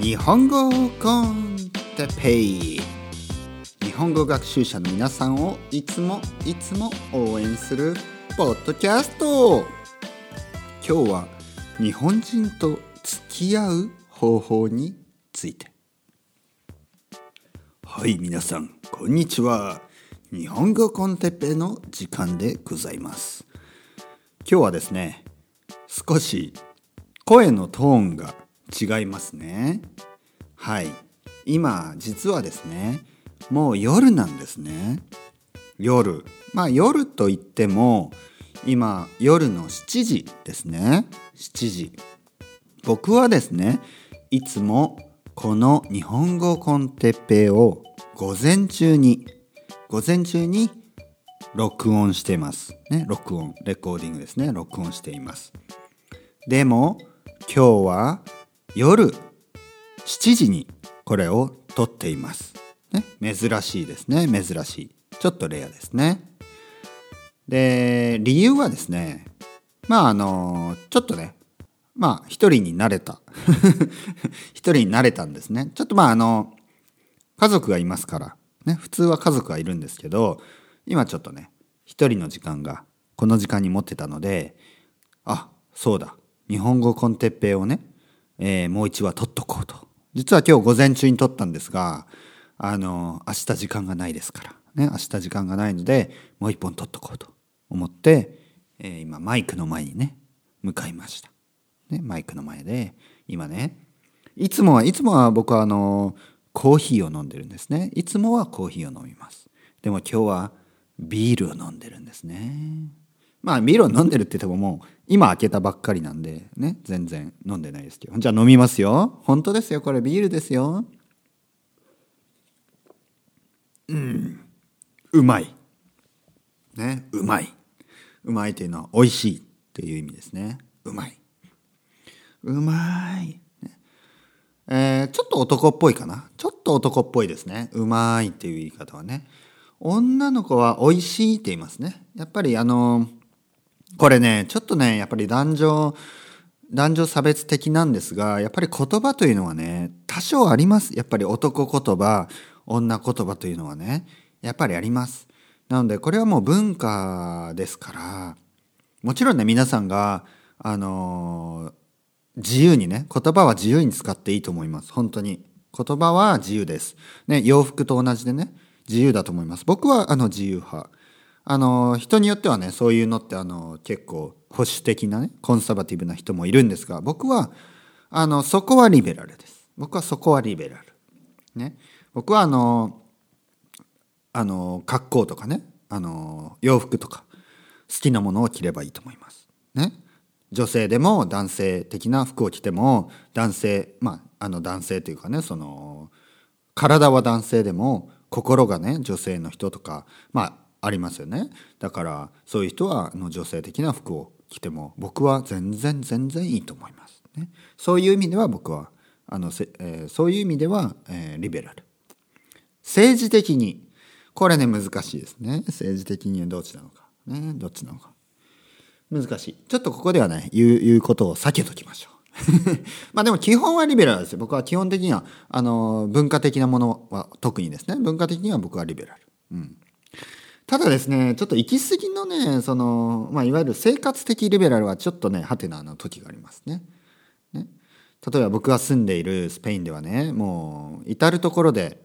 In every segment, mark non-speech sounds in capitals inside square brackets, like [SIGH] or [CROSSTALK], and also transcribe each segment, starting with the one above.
日本語コンテペイ。日本語学習者の皆さんをいつもいつも応援するポッドキャスト。今日は日本人と付き合う方法について。はい皆さんこんにちは。日本語コンテッペの時間でございます。今日はですね少し声のトーンが違いますね。はい。今実はですねもう夜なんですね。夜。まあ夜といっても今夜の7時ですね。7時。僕はですねいつもこの日本語コンテッペを午前中に午前中に録音しています。ね録音レコーディングですね。録音しています。でも今日は夜7時にこれを撮っています。ね、珍しいですね珍しい。ちょっとレアですね。で理由はですねまああのちょっとねまあ一人になれた [LAUGHS] 一人になれたんですね。ちょっとまああの家族がいますからね普通は家族がいるんですけど今ちょっとね一人の時間がこの時間に持ってたのであそうだ日本語コンテッペイをね、えー、もう一話取っとこうと。実は今日午前中に撮ったんですが、あの、明日時間がないですから。ね、明日時間がないので、もう一本撮っとこうと思って、えー、今マイクの前にね、向かいました。ね、マイクの前で、今ね、いつもは、いつもは僕はあの、コーヒーを飲んでるんですね。いつもはコーヒーを飲みます。でも今日はビールを飲んでるんですね。まあビール飲んでるって言ってももう今開けたばっかりなんでね全然飲んでないですけど。じゃあ飲みますよ。本当ですよ。これビールですよ。うん。うまい。ね。うまい。うまいというのは美味しいっていう意味ですね。うまい。うまい、ね、えー、ちょっと男っぽいかな。ちょっと男っぽいですね。うまいっていう言い方はね。女の子は美味しいって言いますね。やっぱりあのーこれね、ちょっとね、やっぱり男女、男女差別的なんですが、やっぱり言葉というのはね、多少あります。やっぱり男言葉、女言葉というのはね、やっぱりあります。なので、これはもう文化ですから、もちろんね、皆さんが、あのー、自由にね、言葉は自由に使っていいと思います。本当に。言葉は自由です。ね、洋服と同じでね、自由だと思います。僕はあの自由派。あの人によってはねそういうのってあの結構保守的なねコンサバティブな人もいるんですが僕はあのそこはリベラルです。僕はそこはリベラル。ね。僕はあのあの格好とかねあの洋服とか好きなものを着ればいいと思います。ね。女性でも男性的な服を着ても男性まああの男性というかねその体は男性でも心がね女性の人とかまあありますよね。だからそういう人はの女性的な服を着ても僕は全然全然いいと思います、ね、そういう意味では僕はあのせ、えー、そういう意味では、えー、リベラル。政治的にこれね難しいですね。政治的にはどっちなのか。ねどっちなのか。難しい。ちょっとここではね言う言うことを避けときましょう。[LAUGHS] まあでも基本はリベラルですよ。僕は基本的にはあの文化的なものは特にですね。文化的には僕はリベラル。うん。ただですね、ちょっと行き過ぎのね、その、まあ、いわゆる生活的リベラルはちょっとね、ハテナの時がありますね。ね。例えば僕が住んでいるスペインではね、もう至る所で、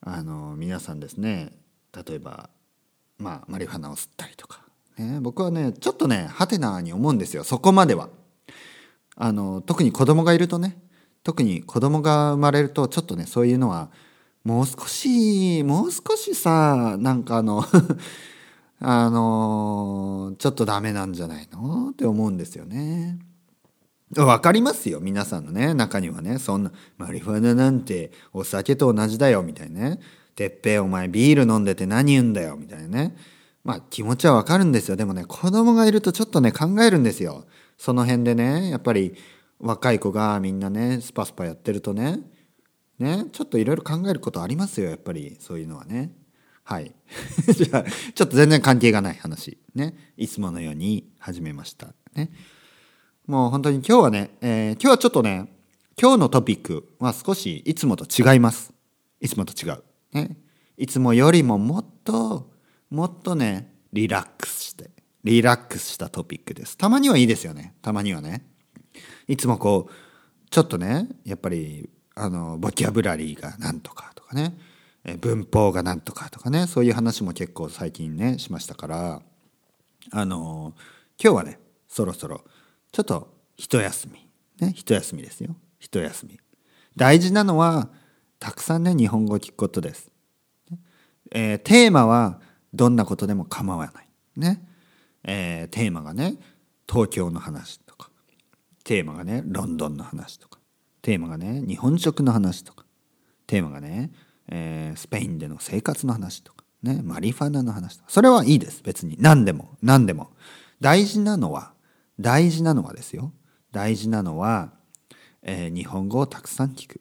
あの、皆さんですね、例えば、まあ、マリファナを吸ったりとか、ね、僕はね、ちょっとね、ハテナに思うんですよ、そこまでは。あの、特に子供がいるとね、特に子供が生まれると、ちょっとね、そういうのは、もう少し、もう少しさ、なんかあの [LAUGHS] あのちょっとダメなんじゃないの？って思うんですよね。わかりますよ。皆さんのね、中にはね、そんな、マリファナなんてお酒と同じだよ、みたいなね。てっぺいお前ビール飲んでて何言うんだよ、みたいなね。まあ気持ちはわかるんですよ。でもね、子供がいるとちょっとね、考えるんですよ。その辺でね、やっぱり若い子がみんなね、スパスパやってるとね、ね、ちょっといろいろ考えることありますよやっぱり。そういうのはね。はい。[LAUGHS] じゃあちょっと全然関係がない話ね。いつものように始めました。ね。もう本当に今日はね、えー、今日はちょっとね今日のトピックは少しいつもと違います。いつもと違う、ね、いつもよりももっともっとねリラックスしてリラックスしたトピックです。たまにはいいですよね。たまにはね。いつもこうちょっとねやっぱりあのボキャブラリーがなんとかとかね。文法がなんとかとかね。そういう話も結構最近ねしましたから。あの今日はねそろそろちょっと一休み。ね一休みですよ。一休み。大事なのはたくさんね日本語を聞くことです、えー、テーマはどんなことでも構わない。ね、えー、テーマがね東京の話とか。テーマがねロンドンの話とか。テーマがね日本食の話とか。テーマがね、えー、スペインでの生活の話とか。ねマリファナの話とか。それはいいです別に。何でも。何でも。大事なのは大事なのはですよ。大事なのは、えー、日本語をたくさん聞く、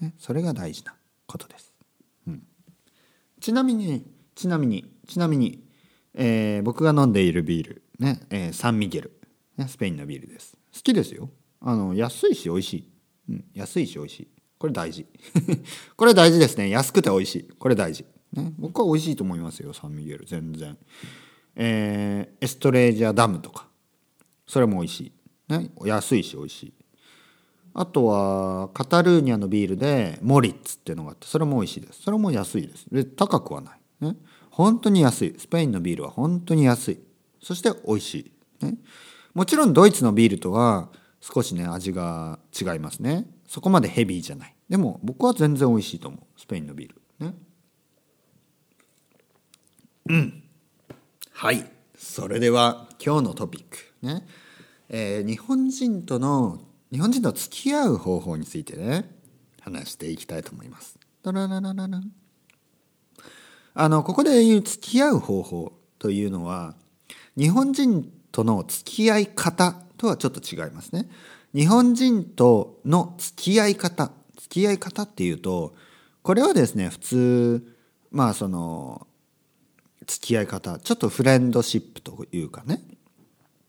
ね、それが大事なことです、うん、ちなみにちなみにちなみに、えー、僕が飲んでいるビール。ね、えー、サンミゲル、ね、スペインのビールです。好きですよ。あの安いし美味しい、うん、安いし美味しい。これ大事。[LAUGHS] これ大事ですね。安くて美味しい。これ大事、ね、僕は美味しいと思いますよサンミゲル。全然。えー、エストレージャダムとか。それも美味しい、ね、安いし美味しい。あとはカタルーニャのビールでモリッツっていうのがあってそれも美味しいです。それも安いです。で高くはない、ね、本当に安い。スペインのビールは本当に安い。そして美味しい、ね、もちろんドイツのビールとは少しね味が違いますね。そこまでヘビーじゃない。でも僕は全然美味しいと思う。スペインのビール。ね。うん。はい。それでは今日のトピック。ね、えー、日本人との日本人と付き合う方法についてね話していきたいと思います。あのここで言う付き合う方法というのは日本人との付き合い方とはちょっと違いますね。日本人との付き合い方付き合い方っていうとこれはですね普通まあその付き合い方ちょっとフレンドシップというかね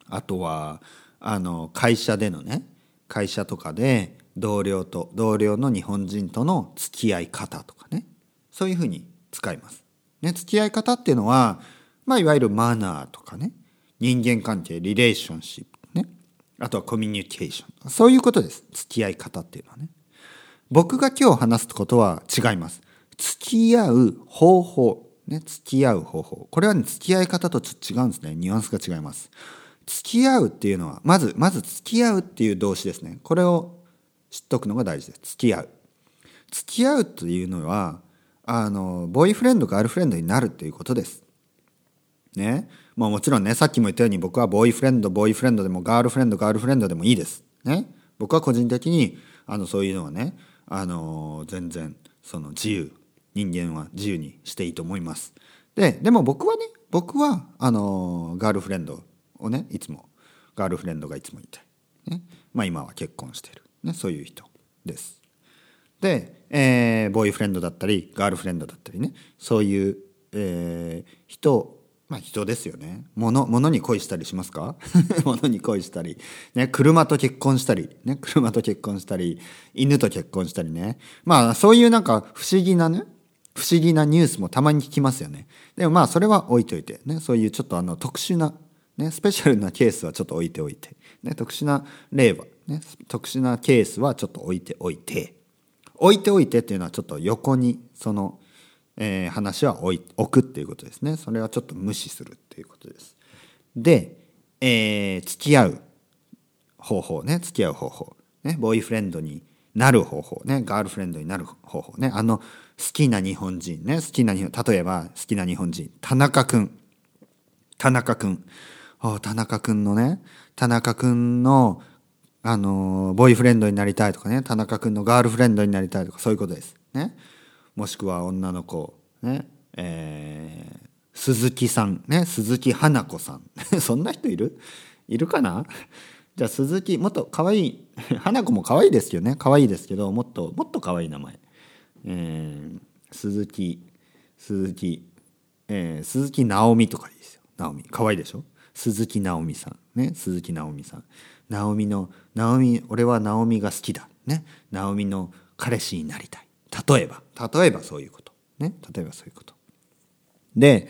あとはあの会社でのね会社とかで同僚と同僚の日本人との付き合い方とかねそういうふうに使います。ね、付き合い方っていうのは、まあ、いわゆるマナーとかね人間関係リレーションシップねあとはコミュニケーションそういうことです付き合い方っていうのはね。僕が今日話すことは違います。付き合う方法ね、付き合う方法。これはね、付き合い方とちょっと違うんですね。ニュアンスが違います。付き合うっていうのは、まず、まず付き合うっていう動詞ですね。これを知っとくのが大事です。付き合う。付き合うというのは、あの、ボーイフレンド、ガールフレンドになるっていうことです。ね。まあもちろんね、さっきも言ったように僕はボーイフレンド、ボーイフレンドでもガールフレンド、ガールフレンドでもいいです。ね。僕は個人的に、あの、そういうのはね、あの、全然、その自由人間は自由にしていいと思います。ででも僕はね僕はあのガールフレンドをねいつもガールフレンドがいつもいて、ねまあ、今は結婚してる、ね、そういう人です。で、えー、ボーイフレンドだったりガールフレンドだったりねそういう、えー、人まあ人ですよね。物、物に恋したりしますか？[LAUGHS] 物に恋したり。ね、車と結婚したり。ね、車と結婚したり。犬と結婚したりね。まあそういうなんか不思議なね、不思議なニュースもたまに聞きますよね。でもまあそれは置いといて、ね、そういうちょっとあの特殊な、ね、スペシャルなケースはちょっと置いておいて、ね、特殊な例は、ね、特殊なケースはちょっと置いておいて、置いておいてっていうのはちょっと横にその、えー、話は置い置くっていうことですね。それはちょっと無視するっていうことです。で、えー、付き合う方法ね、付き合う方法。ね、ボーイフレンドになる方法ね、ガールフレンドになる方法ね。あの、好きな日本人ね。好きな日例えば好きな日本人。田中君田中君田中君のね。田中君のあのボーイフレンドになりたいとかね。田中君のガールフレンドになりたいとかそういうことです。ね。もしくは女の子ねえー、鈴木さんね鈴木花子さん。[LAUGHS] そんな人いる？いるかな？じゃあ鈴木もっと可愛い [LAUGHS] 花子も可愛いですけどね。可愛いですけどもっともっと可愛い名前。えー、鈴木鈴木、えー、鈴木直美とかいいですよ。直美。可愛いでしょ？鈴木直美さん。ね鈴木直美さん。直美の直美俺は直美が好きだ。ねナオミの彼氏になりたい。例えば。例えばそういうこと。ね。例えばそういうこと。で、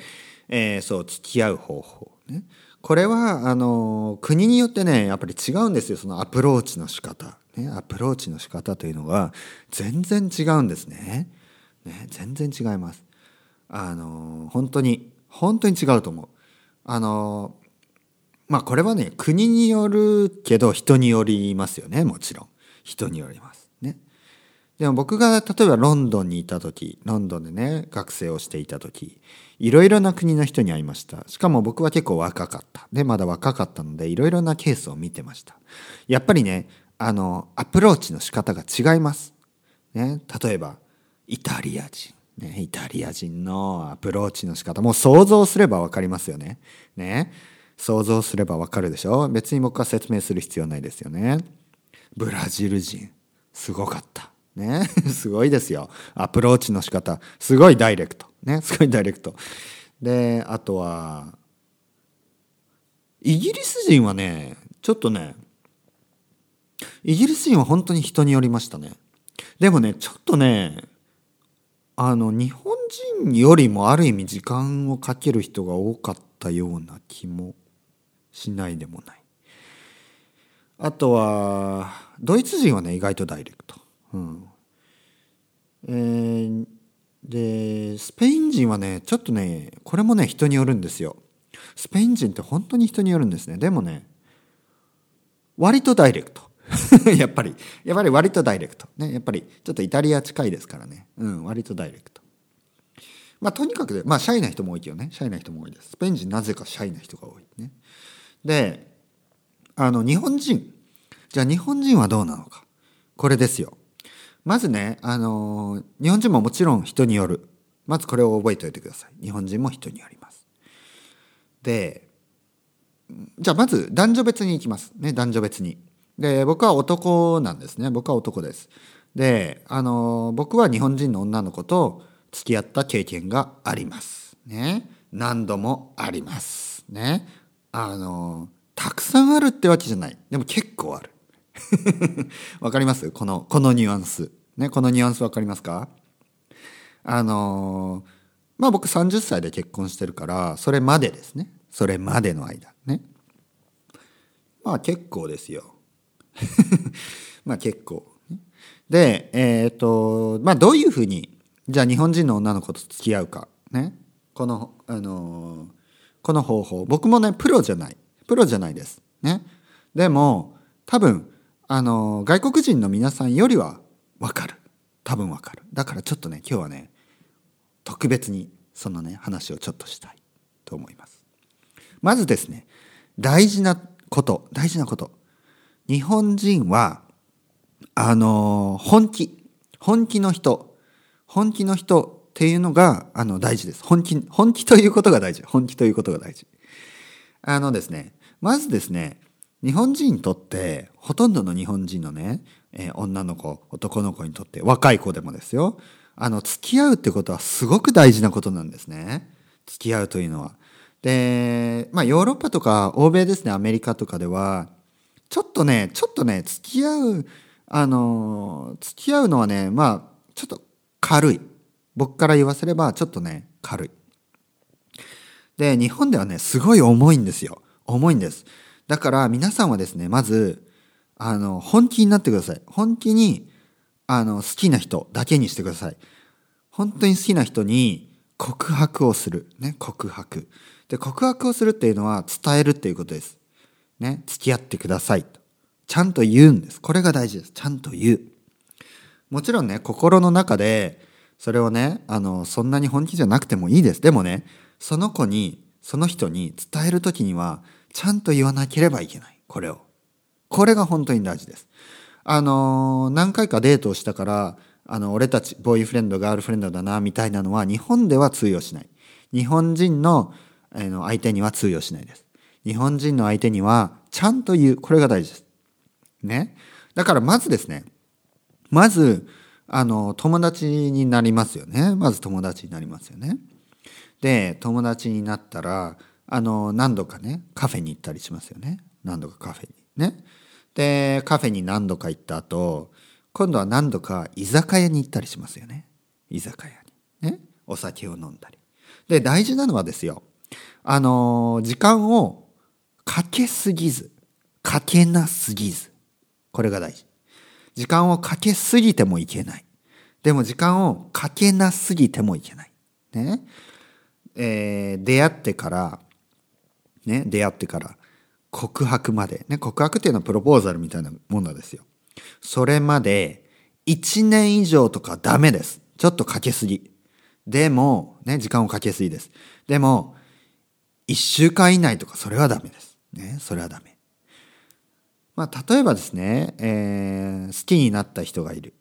えー、そう付き合う方法。ね。これはあの国によってねやっぱり違うんですよ。そのアプローチの仕方。ね。アプローチの仕方というのが全然違うんですね。ね。全然違います。あの本当に本当に違うと思う。あのまあこれはね国によるけど人によりますよね。もちろん。人によります。でも僕が例えばロンドンにいた時ロンドンでね学生をしていた時いろいろな国の人に会いました。しかも僕は結構若かった。でまだ若かったのでいろいろなケースを見てました。やっぱりねあのアプローチの仕方が違います。ね例えばイタリア人。ね、イタリア人のアプローチの仕方。もう想像すれば分かりますよね。ね想像すれば分かるでしょ？別に僕は説明する必要ないですよね。ブラジル人。すごかった。ね [LAUGHS] すごいですよ。アプローチの仕方すごいダイレクト。ねすごいダイレクト。であとはイギリス人はねちょっとねイギリス人は本当に人によりましたね。でもねちょっとねあの日本人よりもある意味時間をかける人が多かったような気もしないでもない。あとはドイツ人はね意外とダイレクト。うん。えー、でスペイン人はねちょっとねこれもね人によるんですよ。スペイン人って本当に人によるんですね。でもね割とダイレクト。[LAUGHS] やっぱり。やっぱり割とダイレクト。ねやっぱりちょっとイタリア近いですからね。うん割とダイレクト。まあとにかくまあシャイな人も多いけどね。シャイな人も多いです。スペイン人なぜかシャイな人が多い。ね。であの日本人。じゃあ日本人はどうなのか。これですよ。まずねあの日本人ももちろん人による。まずこれを覚えておいてください。日本人も人によります。でじゃあまず男女別にいきます。ね男女別に。で僕は男なんですね。僕は男です。であの僕は日本人の女の子と付き合った経験があります。ね。何度もあります。ね。あのたくさんあるってわけじゃない。でも結構ある。[LAUGHS] わかります？このこのニュアンスねこのニュアンスわかりますか？あのまあ僕30歳で結婚してるからそれまでですねそれまでの間ねまあ結構ですよ [LAUGHS] まあ結構。で、えっ、ー、と、まあどういうふうに、じゃあ日本人の女の子と付き合うか。ね。この、あのこの方法。僕もね、プロじゃない。プロじゃないです。ね。でも、多分、あの外国人の皆さんよりはわかる。多分わかる。だからちょっとね、今日はね、特別にそのね、話をちょっとしたいと思います。まずですね、大事なこと、大事なこと。日本人は、あの、本気、本気の人、本気の人っていうのが、あの、大事です。本気、本気ということが大事。本気ということが大事。あのですね、まずですね、日本人にとって、ほとんどの日本人のね、えー、女の子、男の子にとって、若い子でもですよ、あの、付き合うってことはすごく大事なことなんですね。付き合うというのは。で、まあ、ヨーロッパとか欧米ですね、アメリカとかでは、ちょっとね、ちょっとね、付き合う、あの、付き合うのはね、まあ、ちょっと軽い。僕から言わせれば、ちょっとね、軽い。で、日本ではね、すごい重いんですよ。重いんです。だから皆さんはですね、まず、あの、本気になってください。本気に、あの、好きな人だけにしてください。本当に好きな人に告白をする。ね、告白。で、告白をするっていうのは伝えるっていうことです。ね、付き合ってくださいと。ちゃんと言うんです。これが大事です。ちゃんと言う。もちろんね、心の中で、それをね、あの、そんなに本気じゃなくてもいいです。でもね、その子に、その人に伝える時には、ちゃんと言わなければいけない。これを。これが本当に大事です。あの、何回かデートをしたから、あの、俺たち、ボーイフレンド、ガールフレンドだな、みたいなのは、日本では通用しない。日本人の、えの相手には通用しないです。日本人の相手にはちゃんと言う。これが大事です。ね。だからまずですね、まず、あの、友達になりますよね。まず友達になりますよね。で、友達になったら、あの、何度かね、カフェに行ったりしますよね。何度かカフェに。ね。で、カフェに何度か行った後、今度は何度か居酒屋に行ったりしますよね。居酒屋に。ね。お酒を飲んだり。で大事なのはですよ。あの時間をかけすぎずかけなすぎず。これが大事。時間をかけすぎてもいけない。でも時間をかけなすぎてもいけない。ね。えー、出会ってからね出会ってから告白まで。ね告白っていうのはプロポーザルみたいなものですよ。それまで1年以上とかダメです。ちょっとかけすぎ。でもね時間をかけすぎです。でも1週間以内とかそれはダメです。ねそれはダメ。まあ例えばですね、えー、好きになった人がいる。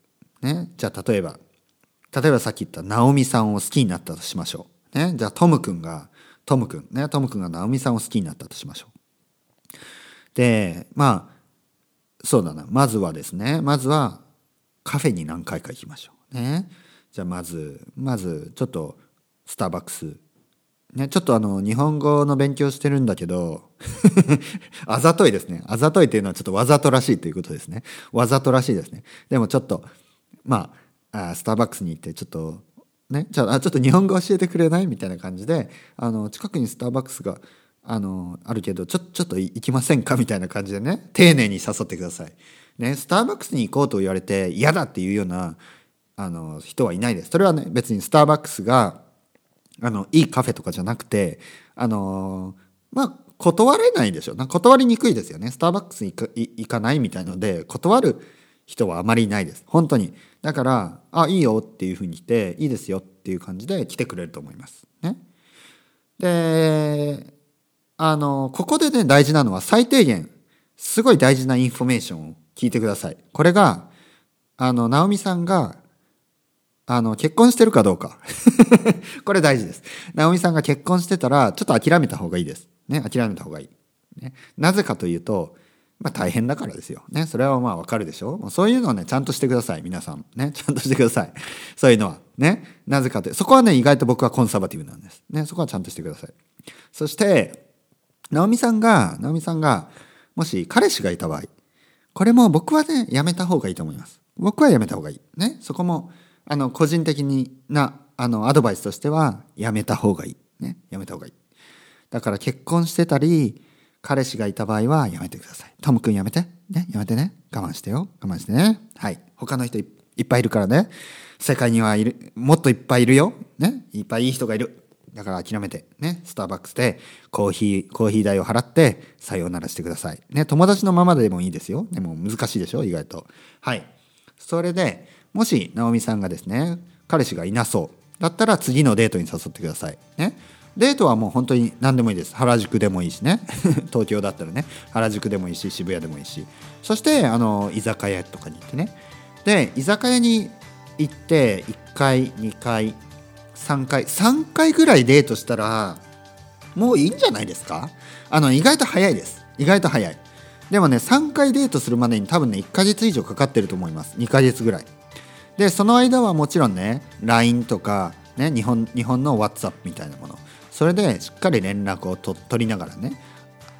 ねじゃあ例えば例えばさっき言った直美さんを好きになったとしましょう。ねじゃあトムくんがトムくんねトムくんが直美さんを好きになったとしましょう。でまあそうだな。まずはですねまずはカフェに何回か行きましょう。ね。じゃあまずまずちょっとスターバックス。ね、ちょっとあの日本語の勉強してるんだけど [LAUGHS] あざといですね。あざといっていうのはちょっとわざとらしいということですね。わざとらしいですね。でもちょっとまああスターバックスに行ってちょっとねじゃあちょっと日本語教えてくれない？みたいな感じであの近くにスターバックスがあのあるけどちょちょっと行きませんか？みたいな感じでね丁寧に誘ってください。ねスターバックスに行こうと言われて嫌だっていうようなあの人はいないです。それはね別にスターバックスがあのいいカフェとかじゃなくてあのまあ断れないでしょ断りにくいですよねスターバックスに行かないみたいので断る人はあまりいないです本当にだから「あいいよ」っていうふうに来て「いいですよ」っていう感じで来てくれると思いますねであの、ここでね、大事なのは最低限、すごい大事なインフォメーションを聞いてください。これが、あの、ナオミさんが、あの、結婚してるかどうか。[LAUGHS] これ大事です。ナオミさんが結婚してたら、ちょっと諦めた方がいいです。ね、諦めた方がいい。ね、なぜかというと、まあ大変だからですよ。ね、それはまあわかるでしょ？そういうのはね、ちゃんとしてください。皆さん。ね、ちゃんとしてください。[LAUGHS] そういうのは。ね、なぜかというそこはね、意外と僕はコンサバティブなんです。ね、そこはちゃんとしてください。そして、直美さんが、直美さんが、もし彼氏がいた場合、これも僕はね、やめた方がいいと思います。僕はやめた方がいい。ね。そこも、あの、個人的にな、あの、アドバイスとしては、やめた方がいい。ね。やめた方がいい。だから結婚してたり、彼氏がいた場合はやめてください。トム君やめて。ね。やめてね。我慢してよ。我慢してね。はい。他の人いっぱいいるからね。世界にはいる、もっといっぱいいるよ。ね。いっぱいいい人がいる。だから諦めて、ね、スターバックスでコーヒー、コーヒー代を払ってさようならしてください。ね、友達のままでもいいですよ。でも難しいでしょ？意外と。はい。それで、もし、直美さんがですね、彼氏がいなそう。だったら次のデートに誘ってください。ね。デートはもう本当に何でもいいです。原宿でもいいしね。[LAUGHS] 東京だったらね、原宿でもいいし、渋谷でもいいし。そして、あの、居酒屋とかに行ってね。で、居酒屋に行って、1回、2回、3回3回ぐらいデートしたらもういいんじゃないですか？あの意外と早いです意外と早いでもね3回デートするまでに多分ね1ヶ月以上かかってると思います2ヶ月ぐらいでその間はもちろんね LINE とか、ね、日本日本の WhatsApp みたいなものそれでしっかり連絡をと取りながらね。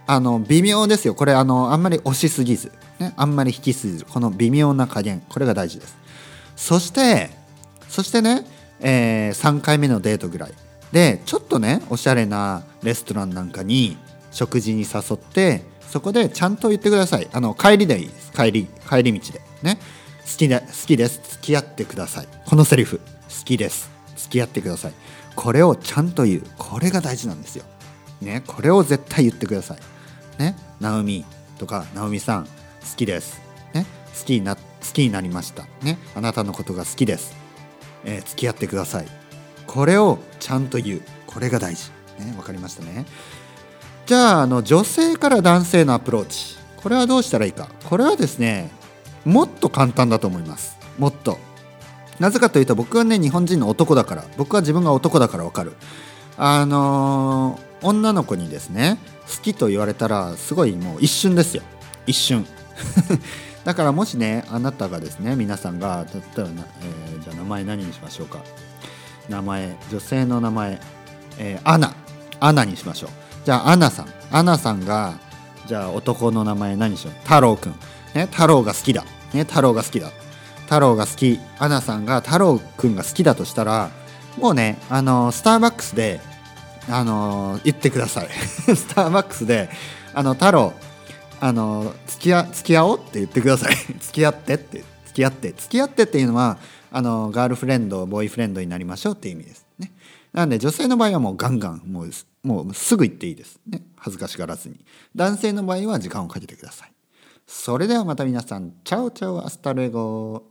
あの微妙ですよ。これあのあんまり押しすぎず、ね、あんまり引きすぎず。この微妙な加減。これが大事です。そしてそしてねえー、3回目のデートぐらい。でちょっとねおしゃれなレストランなんかに食事に誘ってそこでちゃんと言ってください。あの帰りでいいです。帰り帰り道で。ね。好きで好きです。付き合ってください。このセリフ。好きです。付き合ってください。これをちゃんと言う。これが大事なんですよ。ねこれを絶対言ってください。ねナオミとかナオミさん好きです。ね好きにな好きになりました。ねあなたのことが好きです。えー、付き合ってください。これをちゃんと言う。これが大事。ね分かりましたね。じゃああの女性から男性のアプローチ。これはどうしたらいいか。これはですねもっと簡単だと思います。もっと。なぜかというと僕はね日本人の男だから僕は自分が男だから分かる。あのー、女の子にですね好きと言われたらすごいもう一瞬ですよ。一瞬。[LAUGHS] だからもしねあなたがですね皆さんが例えば、えー、じゃあ名前何にしましょうか。名前女性の名前、えー、アナ。アナにしましょう。じゃあアナさん。アナさんがじゃあ男の名前何にしよう？太郎くん。ね太郎が好きだ。ね太郎が好きだ。太郎が好きアナさんが太郎くんが好きだとしたらもうねあのスターバックスであの言ってください。スターバックスであの [LAUGHS] 太郎あの付き合付き合おうって言ってください。[LAUGHS] 付き合ってって付き合って。付き合ってっていうのはあのガールフレンドボーイフレンドになりましょうっていう意味です。ね。なんで女性の場合はもうガンガンもうもうすぐ言っていいです。ね。恥ずかしがらずに。男性の場合は時間をかけてください。それではまた皆さん。 chao chao hasta luego